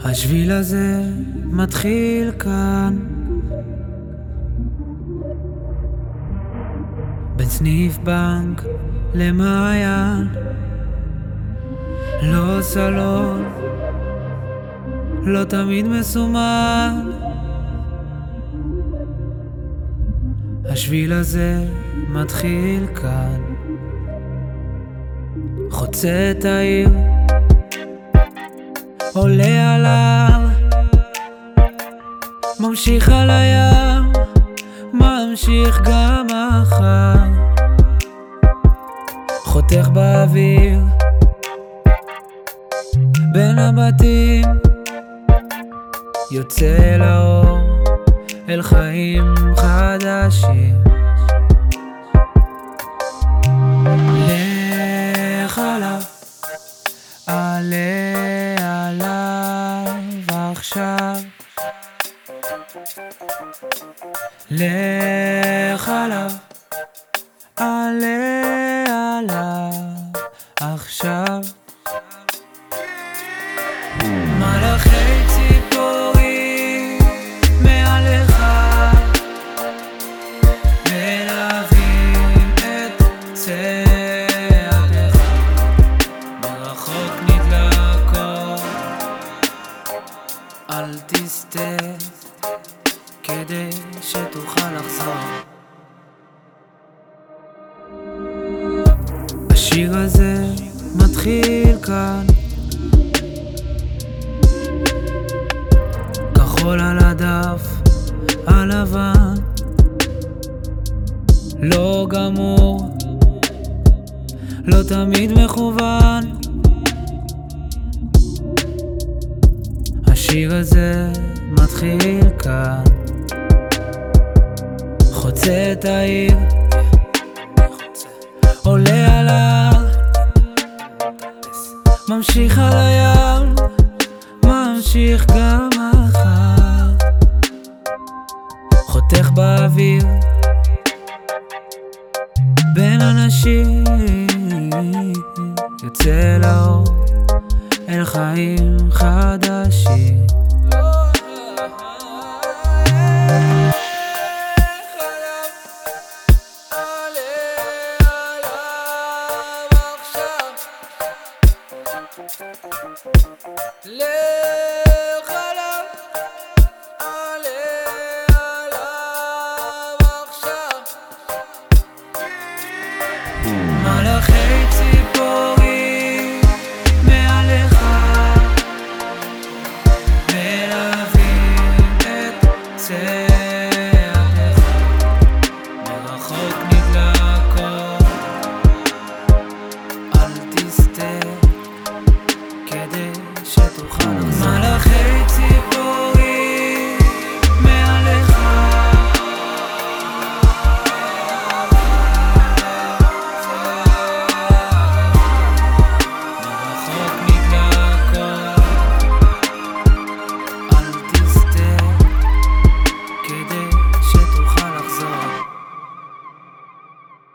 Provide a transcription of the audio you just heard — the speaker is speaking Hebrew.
השביל הזה מתחיל כאן. בין סניף בנק למעיין לא סלון, לא תמיד מסומן. השביל הזה מתחיל כאן. חוצה את העיר עולה על ההר, ממשיך על הים, ממשיך גם מחר, חותך באוויר, בין הבתים, יוצא לאור, אל חיים חדשים. עכשיו. לך עליו, עלה עליו עכשיו. מלאכי אל תסטה כדי שתוכל לחזור. השיר הזה מתחיל כאן. כחול על הדף הלבן. לא גמור לא תמיד מכוון השיר הזה מתחיל כאן. חוצה את העיר עולה על ההר ממשיך על הים ממשיך גם מחר חותך באוויר בין אנשים יוצא לאור אל חיים חדשים ليه غلا علي على على خير